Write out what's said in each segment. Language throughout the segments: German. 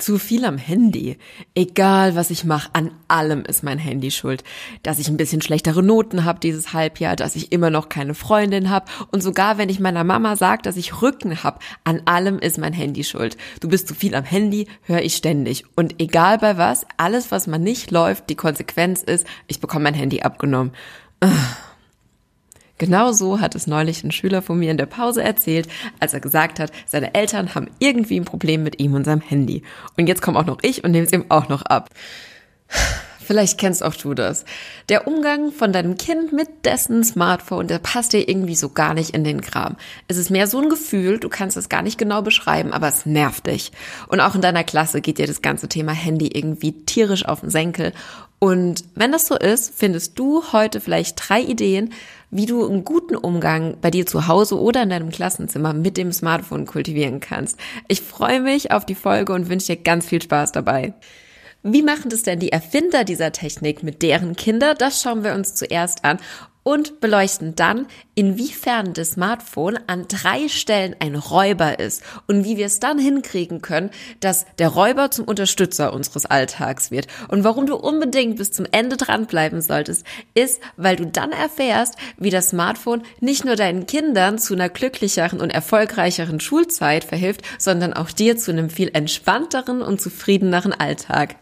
Zu viel am Handy. Egal, was ich mache, an allem ist mein Handy schuld. Dass ich ein bisschen schlechtere Noten habe dieses Halbjahr, dass ich immer noch keine Freundin habe und sogar wenn ich meiner Mama sage, dass ich Rücken habe, an allem ist mein Handy schuld. Du bist zu viel am Handy, höre ich ständig. Und egal bei was, alles, was man nicht läuft, die Konsequenz ist, ich bekomme mein Handy abgenommen. Ugh. Genau so hat es neulich ein Schüler von mir in der Pause erzählt, als er gesagt hat, seine Eltern haben irgendwie ein Problem mit ihm und seinem Handy. Und jetzt komme auch noch ich und nehme es ihm auch noch ab. Vielleicht kennst auch du das. Der Umgang von deinem Kind mit dessen Smartphone, der passt dir irgendwie so gar nicht in den Kram. Es ist mehr so ein Gefühl, du kannst es gar nicht genau beschreiben, aber es nervt dich. Und auch in deiner Klasse geht dir das ganze Thema Handy irgendwie tierisch auf den Senkel. Und wenn das so ist, findest du heute vielleicht drei Ideen, wie du einen guten Umgang bei dir zu Hause oder in deinem Klassenzimmer mit dem Smartphone kultivieren kannst. Ich freue mich auf die Folge und wünsche dir ganz viel Spaß dabei. Wie machen das denn die Erfinder dieser Technik mit deren Kinder? Das schauen wir uns zuerst an und beleuchten dann, inwiefern das Smartphone an drei Stellen ein Räuber ist und wie wir es dann hinkriegen können, dass der Räuber zum Unterstützer unseres Alltags wird. Und warum du unbedingt bis zum Ende dranbleiben solltest, ist, weil du dann erfährst, wie das Smartphone nicht nur deinen Kindern zu einer glücklicheren und erfolgreicheren Schulzeit verhilft, sondern auch dir zu einem viel entspannteren und zufriedeneren Alltag.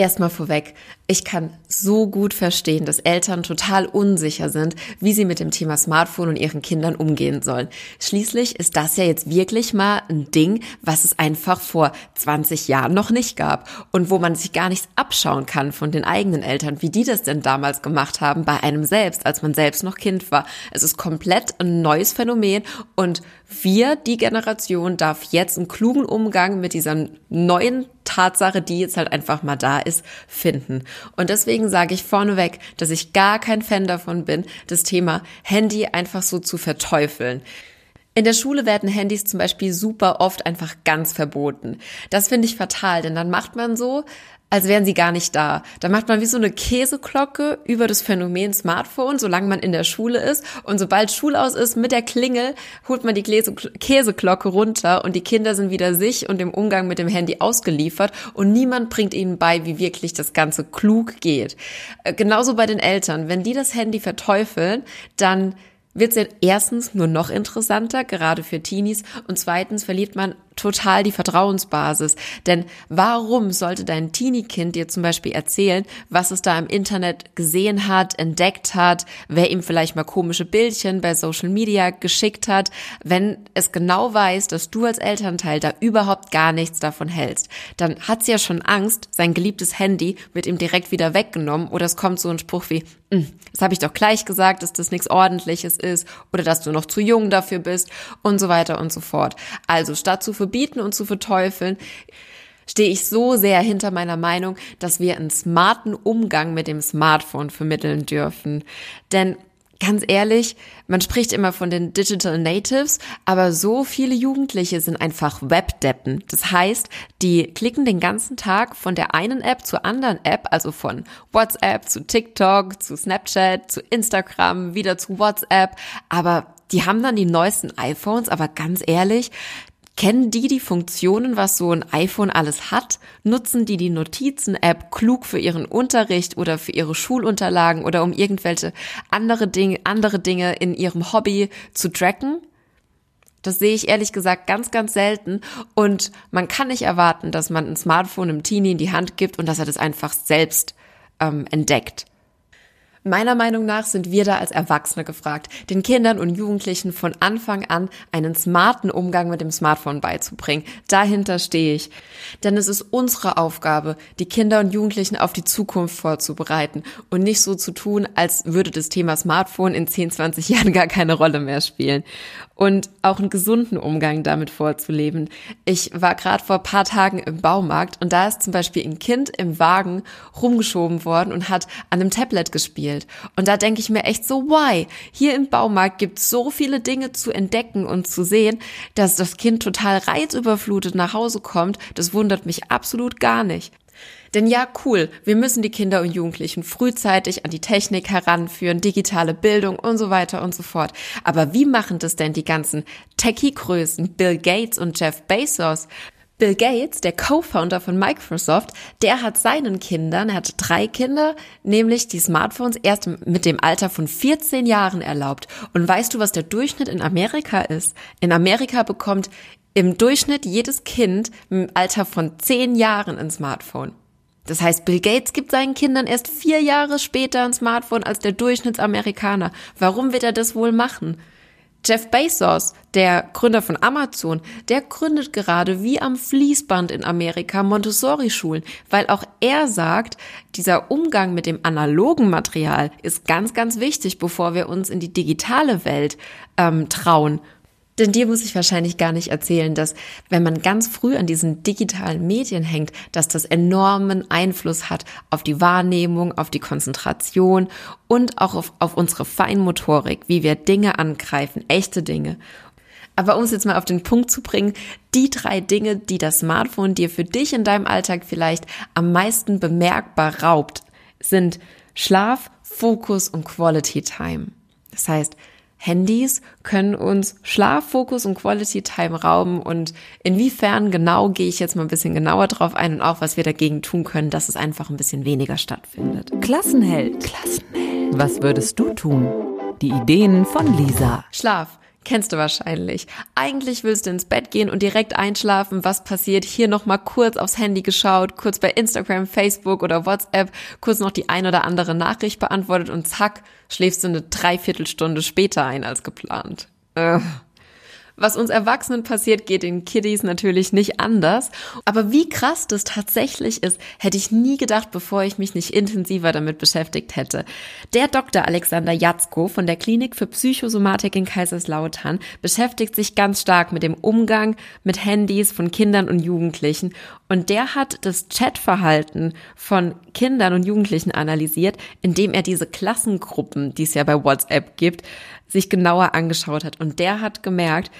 Erstmal vorweg, ich kann so gut verstehen, dass Eltern total unsicher sind, wie sie mit dem Thema Smartphone und ihren Kindern umgehen sollen. Schließlich ist das ja jetzt wirklich mal ein Ding, was es einfach vor 20 Jahren noch nicht gab und wo man sich gar nichts abschauen kann von den eigenen Eltern, wie die das denn damals gemacht haben bei einem selbst, als man selbst noch Kind war. Es ist komplett ein neues Phänomen und wir, die Generation, darf jetzt einen klugen Umgang mit dieser neuen Tatsache, die jetzt halt einfach mal da ist, finden. Und deswegen sage ich vorneweg, dass ich gar kein Fan davon bin, das Thema Handy einfach so zu verteufeln. In der Schule werden Handys zum Beispiel super oft einfach ganz verboten. Das finde ich fatal, denn dann macht man so, als wären sie gar nicht da. Da macht man wie so eine Käseglocke über das Phänomen Smartphone, solange man in der Schule ist. Und sobald Schulaus ist, mit der Klingel, holt man die Käseglocke runter und die Kinder sind wieder sich und dem Umgang mit dem Handy ausgeliefert und niemand bringt ihnen bei, wie wirklich das Ganze klug geht. Äh, genauso bei den Eltern. Wenn die das Handy verteufeln, dann wird es erstens nur noch interessanter, gerade für Teenies, und zweitens verliert man total die Vertrauensbasis. Denn warum sollte dein Teenie-Kind dir zum Beispiel erzählen, was es da im Internet gesehen hat, entdeckt hat, wer ihm vielleicht mal komische Bildchen bei Social Media geschickt hat, wenn es genau weiß, dass du als Elternteil da überhaupt gar nichts davon hältst? Dann hat sie ja schon Angst, sein geliebtes Handy wird ihm direkt wieder weggenommen oder es kommt so ein Spruch wie, hm, das habe ich doch gleich gesagt, dass das nichts Ordentliches ist oder dass du noch zu jung dafür bist und so weiter und so fort. Also statt zu verbieten und zu verteufeln, stehe ich so sehr hinter meiner Meinung, dass wir einen smarten Umgang mit dem Smartphone vermitteln dürfen. Denn ganz ehrlich, man spricht immer von den Digital Natives, aber so viele Jugendliche sind einfach Webdeppen. Das heißt, die klicken den ganzen Tag von der einen App zur anderen App, also von WhatsApp zu TikTok, zu Snapchat, zu Instagram, wieder zu WhatsApp, aber die haben dann die neuesten iPhones, aber ganz ehrlich, Kennen die die Funktionen, was so ein iPhone alles hat? Nutzen die die Notizen-App klug für ihren Unterricht oder für ihre Schulunterlagen oder um irgendwelche andere Dinge, andere Dinge in ihrem Hobby zu tracken? Das sehe ich ehrlich gesagt ganz, ganz selten. Und man kann nicht erwarten, dass man ein Smartphone im Teenie in die Hand gibt und dass er das einfach selbst ähm, entdeckt. Meiner Meinung nach sind wir da als Erwachsene gefragt, den Kindern und Jugendlichen von Anfang an einen smarten Umgang mit dem Smartphone beizubringen. Dahinter stehe ich. Denn es ist unsere Aufgabe, die Kinder und Jugendlichen auf die Zukunft vorzubereiten und nicht so zu tun, als würde das Thema Smartphone in 10, 20 Jahren gar keine Rolle mehr spielen. Und auch einen gesunden Umgang damit vorzuleben. Ich war gerade vor paar Tagen im Baumarkt und da ist zum Beispiel ein Kind im Wagen rumgeschoben worden und hat an einem Tablet gespielt. Und da denke ich mir echt so, why? Hier im Baumarkt gibt es so viele Dinge zu entdecken und zu sehen, dass das Kind total reizüberflutet nach Hause kommt. Das wundert mich absolut gar nicht. Denn ja, cool, wir müssen die Kinder und Jugendlichen frühzeitig an die Technik heranführen, digitale Bildung und so weiter und so fort. Aber wie machen das denn die ganzen Techie-Größen, Bill Gates und Jeff Bezos? Bill Gates, der Co-Founder von Microsoft, der hat seinen Kindern, er hat drei Kinder, nämlich die Smartphones erst mit dem Alter von 14 Jahren erlaubt. Und weißt du, was der Durchschnitt in Amerika ist? In Amerika bekommt im Durchschnitt jedes Kind im Alter von 10 Jahren ein Smartphone. Das heißt, Bill Gates gibt seinen Kindern erst vier Jahre später ein Smartphone als der Durchschnittsamerikaner. Warum wird er das wohl machen? Jeff Bezos, der Gründer von Amazon, der gründet gerade wie am Fließband in Amerika Montessori-Schulen, weil auch er sagt, dieser Umgang mit dem analogen Material ist ganz, ganz wichtig, bevor wir uns in die digitale Welt ähm, trauen. Denn dir muss ich wahrscheinlich gar nicht erzählen, dass wenn man ganz früh an diesen digitalen Medien hängt, dass das enormen Einfluss hat auf die Wahrnehmung, auf die Konzentration und auch auf, auf unsere Feinmotorik, wie wir Dinge angreifen, echte Dinge. Aber um es jetzt mal auf den Punkt zu bringen, die drei Dinge, die das Smartphone dir für dich in deinem Alltag vielleicht am meisten bemerkbar raubt, sind Schlaf, Fokus und Quality Time. Das heißt, Handys können uns Schlaf, Fokus und Quality Time rauben und inwiefern genau gehe ich jetzt mal ein bisschen genauer drauf ein und auch was wir dagegen tun können, dass es einfach ein bisschen weniger stattfindet. Klassenheld. Klassenheld. Was würdest du tun? Die Ideen von Lisa. Schlaf. Kennst du wahrscheinlich. Eigentlich willst du ins Bett gehen und direkt einschlafen. Was passiert? Hier nochmal kurz aufs Handy geschaut, kurz bei Instagram, Facebook oder WhatsApp, kurz noch die ein oder andere Nachricht beantwortet und zack, schläfst du eine Dreiviertelstunde später ein als geplant. Ugh. Was uns Erwachsenen passiert, geht den Kiddies natürlich nicht anders. Aber wie krass das tatsächlich ist, hätte ich nie gedacht, bevor ich mich nicht intensiver damit beschäftigt hätte. Der Dr. Alexander Jatzko von der Klinik für Psychosomatik in Kaiserslautern beschäftigt sich ganz stark mit dem Umgang mit Handys von Kindern und Jugendlichen. Und der hat das Chatverhalten von Kindern und Jugendlichen analysiert, indem er diese Klassengruppen, die es ja bei WhatsApp gibt, sich genauer angeschaut hat. Und der hat gemerkt,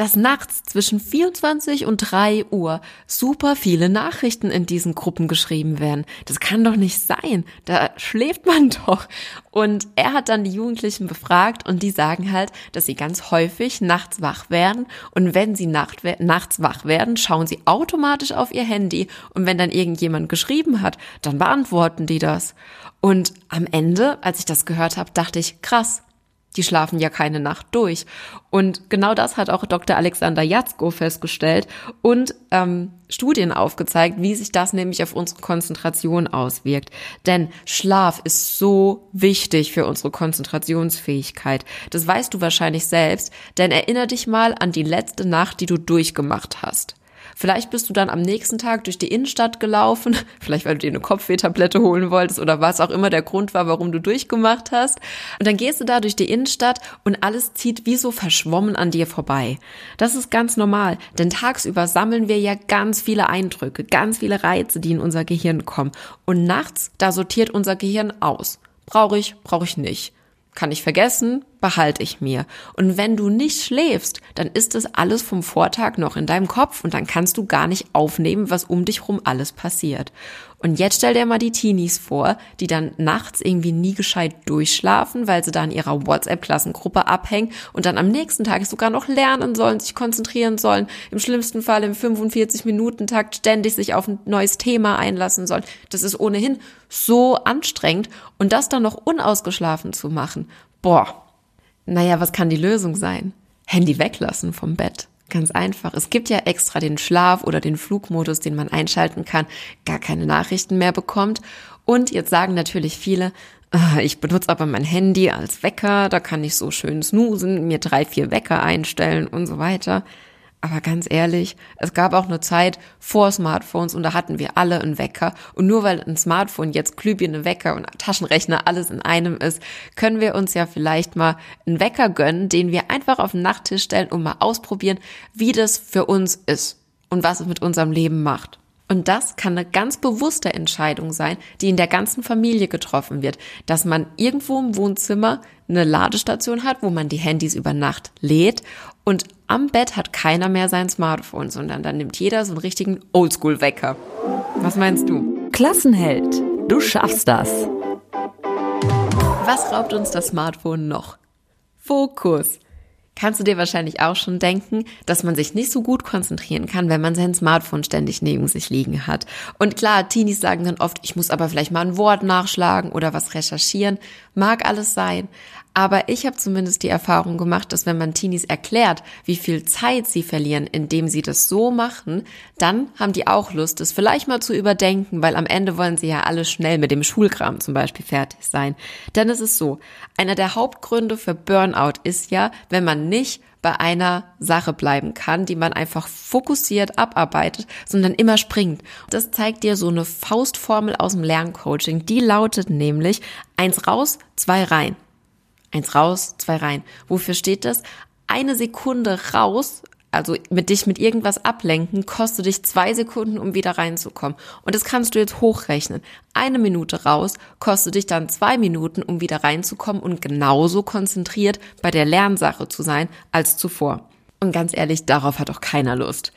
dass nachts zwischen 24 und 3 Uhr super viele Nachrichten in diesen Gruppen geschrieben werden. Das kann doch nicht sein. Da schläft man doch. Und er hat dann die Jugendlichen befragt und die sagen halt, dass sie ganz häufig nachts wach werden. Und wenn sie nacht, nachts wach werden, schauen sie automatisch auf ihr Handy. Und wenn dann irgendjemand geschrieben hat, dann beantworten die das. Und am Ende, als ich das gehört habe, dachte ich, krass, die schlafen ja keine Nacht durch. Und genau das hat auch Dr. Alexander Jatzko festgestellt und ähm, Studien aufgezeigt, wie sich das nämlich auf unsere Konzentration auswirkt. Denn Schlaf ist so wichtig für unsere Konzentrationsfähigkeit. Das weißt du wahrscheinlich selbst, denn erinnere dich mal an die letzte Nacht, die du durchgemacht hast. Vielleicht bist du dann am nächsten Tag durch die Innenstadt gelaufen, vielleicht weil du dir eine Kopfwehtablette holen wolltest oder was auch immer der Grund war, warum du durchgemacht hast. Und dann gehst du da durch die Innenstadt und alles zieht wie so verschwommen an dir vorbei. Das ist ganz normal, denn tagsüber sammeln wir ja ganz viele Eindrücke, ganz viele Reize, die in unser Gehirn kommen. Und nachts, da sortiert unser Gehirn aus. Brauche ich, brauche ich nicht. Kann ich vergessen, behalte ich mir. Und wenn du nicht schläfst, dann ist das alles vom Vortag noch in deinem Kopf und dann kannst du gar nicht aufnehmen, was um dich rum alles passiert. Und jetzt stell dir mal die Teenies vor, die dann nachts irgendwie nie gescheit durchschlafen, weil sie da in ihrer WhatsApp-Klassengruppe abhängen und dann am nächsten Tag sogar noch lernen sollen, sich konzentrieren sollen, im schlimmsten Fall im 45-Minuten-Takt ständig sich auf ein neues Thema einlassen sollen. Das ist ohnehin so anstrengend und das dann noch unausgeschlafen zu machen. Boah, naja, was kann die Lösung sein? Handy weglassen vom Bett. Ganz einfach. Es gibt ja extra den Schlaf- oder den Flugmodus, den man einschalten kann, gar keine Nachrichten mehr bekommt Und jetzt sagen natürlich viele, ah, ich benutze aber mein Handy als Wecker, da kann ich so schön snoosen, mir drei, vier Wecker einstellen und so weiter. Aber ganz ehrlich, es gab auch eine Zeit vor Smartphones und da hatten wir alle einen Wecker. Und nur weil ein Smartphone jetzt Glühbirne, Wecker und Taschenrechner alles in einem ist, können wir uns ja vielleicht mal einen Wecker gönnen, den wir einfach auf den Nachttisch stellen und mal ausprobieren, wie das für uns ist und was es mit unserem Leben macht. Und das kann eine ganz bewusste Entscheidung sein, die in der ganzen Familie getroffen wird, dass man irgendwo im Wohnzimmer eine Ladestation hat, wo man die Handys über Nacht lädt und am Bett hat keiner mehr sein Smartphone, sondern dann nimmt jeder so einen richtigen Oldschool-Wecker. Was meinst du? Klassenheld, du schaffst das. Was raubt uns das Smartphone noch? Fokus kannst du dir wahrscheinlich auch schon denken, dass man sich nicht so gut konzentrieren kann, wenn man sein Smartphone ständig neben sich liegen hat. Und klar, Teenies sagen dann oft, ich muss aber vielleicht mal ein Wort nachschlagen oder was recherchieren. Mag alles sein. Aber ich habe zumindest die Erfahrung gemacht, dass wenn man Teenies erklärt, wie viel Zeit sie verlieren, indem sie das so machen, dann haben die auch Lust, es vielleicht mal zu überdenken, weil am Ende wollen sie ja alle schnell mit dem Schulkram zum Beispiel fertig sein. Denn es ist so, einer der Hauptgründe für Burnout ist ja, wenn man nicht bei einer Sache bleiben kann, die man einfach fokussiert abarbeitet, sondern immer springt. Das zeigt dir so eine Faustformel aus dem Lerncoaching. Die lautet nämlich eins raus, zwei rein. Eins raus, zwei rein. Wofür steht das? Eine Sekunde raus, also mit dich mit irgendwas ablenken, kostet dich zwei Sekunden, um wieder reinzukommen. Und das kannst du jetzt hochrechnen. Eine Minute raus kostet dich dann zwei Minuten, um wieder reinzukommen und genauso konzentriert bei der Lernsache zu sein als zuvor. Und ganz ehrlich, darauf hat auch keiner Lust.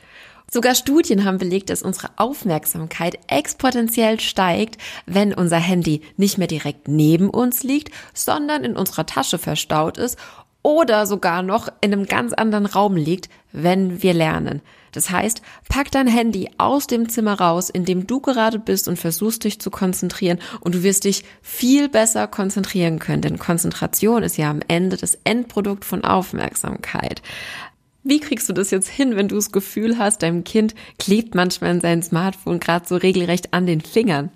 Sogar Studien haben belegt, dass unsere Aufmerksamkeit exponentiell steigt, wenn unser Handy nicht mehr direkt neben uns liegt, sondern in unserer Tasche verstaut ist oder sogar noch in einem ganz anderen Raum liegt, wenn wir lernen. Das heißt, pack dein Handy aus dem Zimmer raus, in dem du gerade bist und versuchst dich zu konzentrieren und du wirst dich viel besser konzentrieren können, denn Konzentration ist ja am Ende das Endprodukt von Aufmerksamkeit. Wie kriegst du das jetzt hin, wenn du das Gefühl hast, deinem Kind klebt manchmal in sein Smartphone gerade so regelrecht an den Fingern?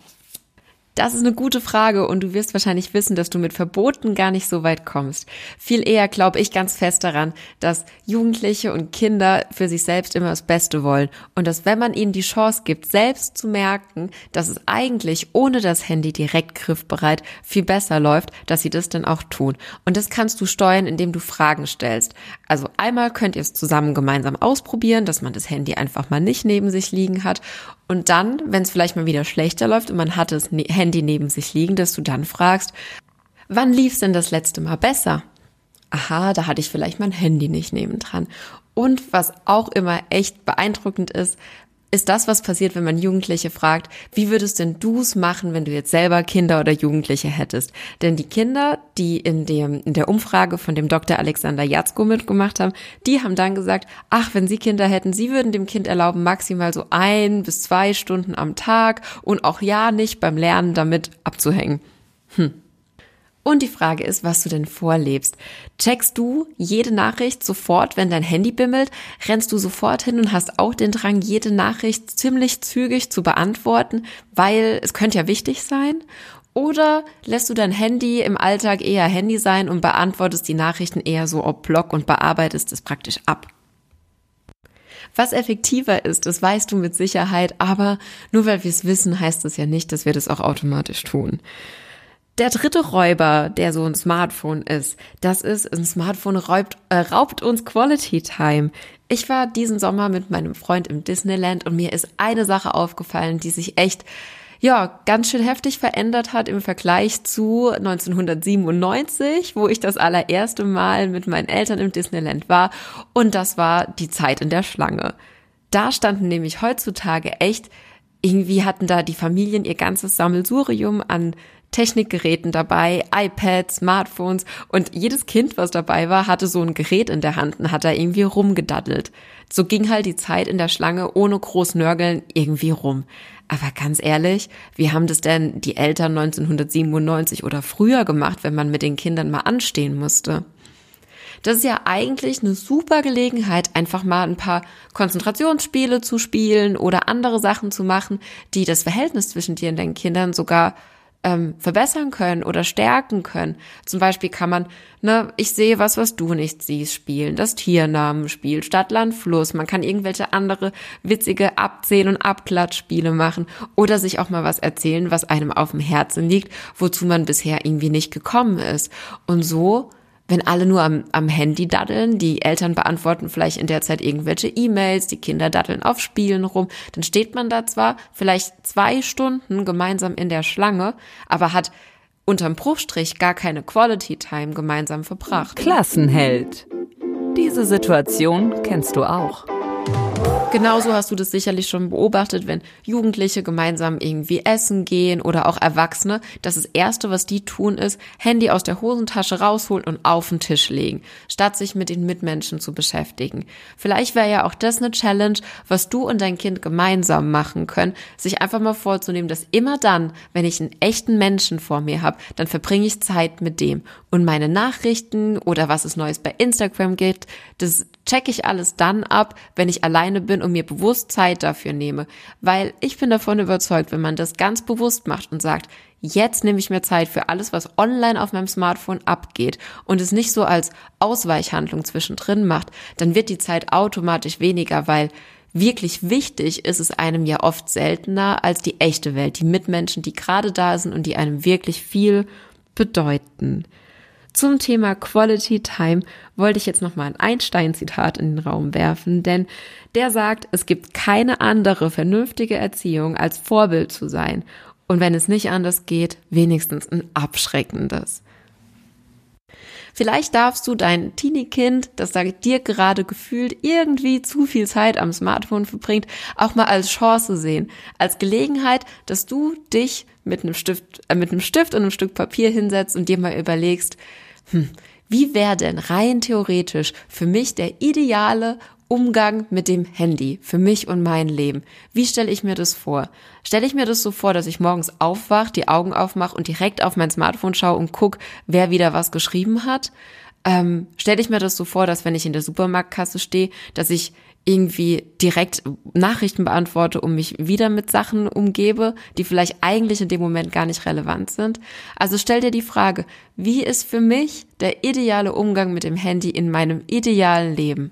Das ist eine gute Frage und du wirst wahrscheinlich wissen, dass du mit Verboten gar nicht so weit kommst. Viel eher glaube ich ganz fest daran, dass Jugendliche und Kinder für sich selbst immer das Beste wollen und dass wenn man ihnen die Chance gibt, selbst zu merken, dass es eigentlich ohne das Handy direkt griffbereit viel besser läuft, dass sie das dann auch tun. Und das kannst du steuern, indem du Fragen stellst. Also einmal könnt ihr es zusammen gemeinsam ausprobieren, dass man das Handy einfach mal nicht neben sich liegen hat und dann, wenn es vielleicht mal wieder schlechter läuft und man hat das ne-, Handy neben sich liegen, dass du dann fragst, wann lief's denn das letzte Mal besser? Aha, da hatte ich vielleicht mein Handy nicht nebendran. Und was auch immer echt beeindruckend ist, ist das, was passiert, wenn man Jugendliche fragt, wie würdest denn du's machen, wenn du jetzt selber Kinder oder Jugendliche hättest? Denn die Kinder, die in dem, in der Umfrage von dem Dr. Alexander Jatzko mitgemacht haben, die haben dann gesagt, ach, wenn sie Kinder hätten, sie würden dem Kind erlauben, maximal so ein bis zwei Stunden am Tag und auch ja nicht beim Lernen damit abzuhängen. Hm. Und die Frage ist, was du denn vorlebst. Checkst du jede Nachricht sofort, wenn dein Handy bimmelt? Rennst du sofort hin und hast auch den Drang, jede Nachricht ziemlich zügig zu beantworten, weil es könnte ja wichtig sein? Oder lässt du dein Handy im Alltag eher Handy sein und beantwortest die Nachrichten eher so ob Blog und bearbeitest es praktisch ab? Was effektiver ist, das weißt du mit Sicherheit, aber nur weil wir es wissen, heißt es ja nicht, dass wir das auch automatisch tun. Der dritte Räuber, der so ein Smartphone ist, das ist, ein Smartphone raubt, äh, raubt uns Quality Time. Ich war diesen Sommer mit meinem Freund im Disneyland und mir ist eine Sache aufgefallen, die sich echt ja, ganz schön heftig verändert hat im Vergleich zu 1997, wo ich das allererste Mal mit meinen Eltern im Disneyland war. Und das war die Zeit in der Schlange. Da standen nämlich heutzutage echt, irgendwie hatten da die Familien ihr ganzes Sammelsurium an Technikgeräten dabei, iPads, Smartphones und jedes Kind, was dabei war, hatte so ein Gerät in der Hand und hat da irgendwie rumgedaddelt. So ging halt die Zeit in der Schlange ohne groß Nörgeln irgendwie rum. Aber ganz ehrlich, wie haben das denn die Eltern 1997 oder früher gemacht, wenn man mit den Kindern mal anstehen musste? Das ist ja eigentlich eine super Gelegenheit, einfach mal ein paar Konzentrationsspiele zu spielen oder andere Sachen zu machen, die das Verhältnis zwischen dir und deinen Kindern sogar ähm, verbessern können oder stärken können. Zum Beispiel kann man, ne, ich sehe was, was du nicht siehst, spielen, das Tiernamenspiel, Stadt, Land, Fluss. Man kann irgendwelche andere witzige Abzähl- und Abklatschspiele machen oder sich auch mal was erzählen, was einem auf dem Herzen liegt, wozu man bisher irgendwie nicht gekommen ist. Und so wenn alle nur am, am Handy daddeln, die Eltern beantworten vielleicht in der Zeit irgendwelche E-Mails, die Kinder daddeln auf Spielen rum, dann steht man da zwar vielleicht zwei Stunden gemeinsam in der Schlange, aber hat unterm Bruchstrich gar keine Quality Time gemeinsam verbracht. Klassenheld. Diese Situation kennst du auch. Genauso hast du das sicherlich schon beobachtet, wenn Jugendliche gemeinsam irgendwie essen gehen oder auch Erwachsene. Das, das Erste, was die tun, ist, Handy aus der Hosentasche rausholen und auf den Tisch legen, statt sich mit den Mitmenschen zu beschäftigen. Vielleicht wäre ja auch das eine Challenge, was du und dein Kind gemeinsam machen können, sich einfach mal vorzunehmen, dass immer dann, wenn ich einen echten Menschen vor mir habe, dann verbringe ich Zeit mit dem. Und meine Nachrichten oder was es Neues bei Instagram gibt, das checke ich alles dann ab, wenn ich alleine bin und mir bewusst Zeit dafür nehme. Weil ich bin davon überzeugt, wenn man das ganz bewusst macht und sagt, jetzt nehme ich mir Zeit für alles, was online auf meinem Smartphone abgeht und es nicht so als Ausweichhandlung zwischendrin macht, dann wird die Zeit automatisch weniger, weil wirklich wichtig ist es einem ja oft seltener als die echte Welt, die Mitmenschen, die gerade da sind und die einem wirklich viel bedeuten. Zum Thema Quality Time wollte ich jetzt nochmal ein Einstein-Zitat in den Raum werfen, denn der sagt, es gibt keine andere vernünftige Erziehung als Vorbild zu sein. Und wenn es nicht anders geht, wenigstens ein abschreckendes. Vielleicht darfst du dein Teenie-Kind, das da dir gerade gefühlt irgendwie zu viel Zeit am Smartphone verbringt, auch mal als Chance sehen, als Gelegenheit, dass du dich mit einem Stift, äh, mit einem Stift und einem Stück Papier hinsetzt und dir mal überlegst, hm, wie wäre denn rein theoretisch für mich der ideale Umgang mit dem Handy für mich und mein Leben. Wie stelle ich mir das vor? Stelle ich mir das so vor, dass ich morgens aufwach, die Augen aufmache und direkt auf mein Smartphone schaue und guck, wer wieder was geschrieben hat? Ähm, stelle ich mir das so vor, dass wenn ich in der Supermarktkasse stehe, dass ich irgendwie direkt Nachrichten beantworte und mich wieder mit Sachen umgebe, die vielleicht eigentlich in dem Moment gar nicht relevant sind. Also stell dir die Frage, wie ist für mich der ideale Umgang mit dem Handy in meinem idealen Leben?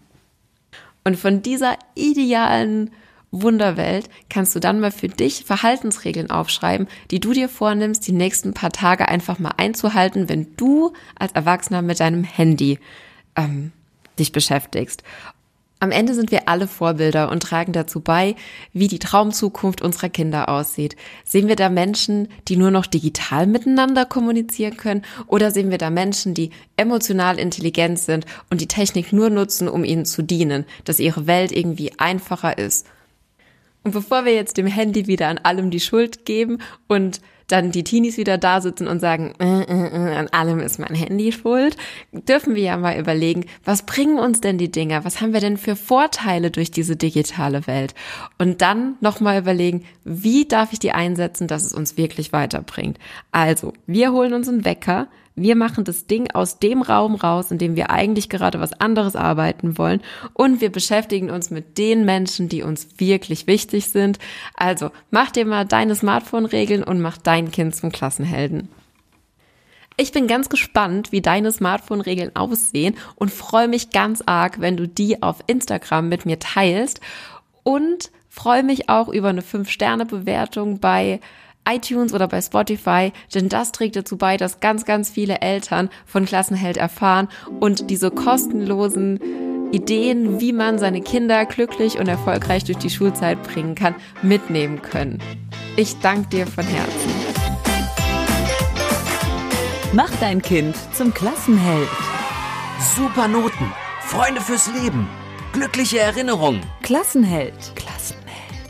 Und von dieser idealen Wunderwelt kannst du dann mal für dich Verhaltensregeln aufschreiben, die du dir vornimmst, die nächsten paar Tage einfach mal einzuhalten, wenn du als Erwachsener mit deinem Handy ähm, dich beschäftigst. Am Ende sind wir alle Vorbilder und tragen dazu bei, wie die Traumzukunft unserer Kinder aussieht. Sehen wir da Menschen, die nur noch digital miteinander kommunizieren können oder sehen wir da Menschen, die emotional intelligent sind und die Technik nur nutzen, um ihnen zu dienen, dass ihre Welt irgendwie einfacher ist? Und bevor wir jetzt dem Handy wieder an allem die Schuld geben und dann die Teenies wieder da sitzen und sagen, äh, äh, an allem ist mein Handy schuld, dürfen wir ja mal überlegen, was bringen uns denn die Dinger? Was haben wir denn für Vorteile durch diese digitale Welt? Und dann nochmal überlegen, wie darf ich die einsetzen, dass es uns wirklich weiterbringt? Also, wir holen uns einen Wecker, wir machen das Ding aus dem Raum raus, in dem wir eigentlich gerade was anderes arbeiten wollen und wir beschäftigen uns mit den Menschen, die uns wirklich wichtig sind. Also mach dir mal deine Smartphone-Regeln und mach dein Kind zum Klassenhelden. Ich bin ganz gespannt, wie deine Smartphone-Regeln aussehen und freue mich ganz arg, wenn du die auf Instagram mit mir teilst und freue mich auch über eine 5-Sterne-Bewertung bei iTunes oder bei Spotify, denn das trägt dazu bei, dass ganz, ganz viele Eltern von Klassenheld erfahren und diese kostenlosen Ideen, wie man seine Kinder glücklich und erfolgreich durch die Schulzeit bringen kann, mitnehmen können. Ich danke dir von Herzen. Mach dein Kind zum Klassenheld. Super Noten, Freunde fürs Leben, glückliche Erinnerungen. Klassenheld. Klassenheld.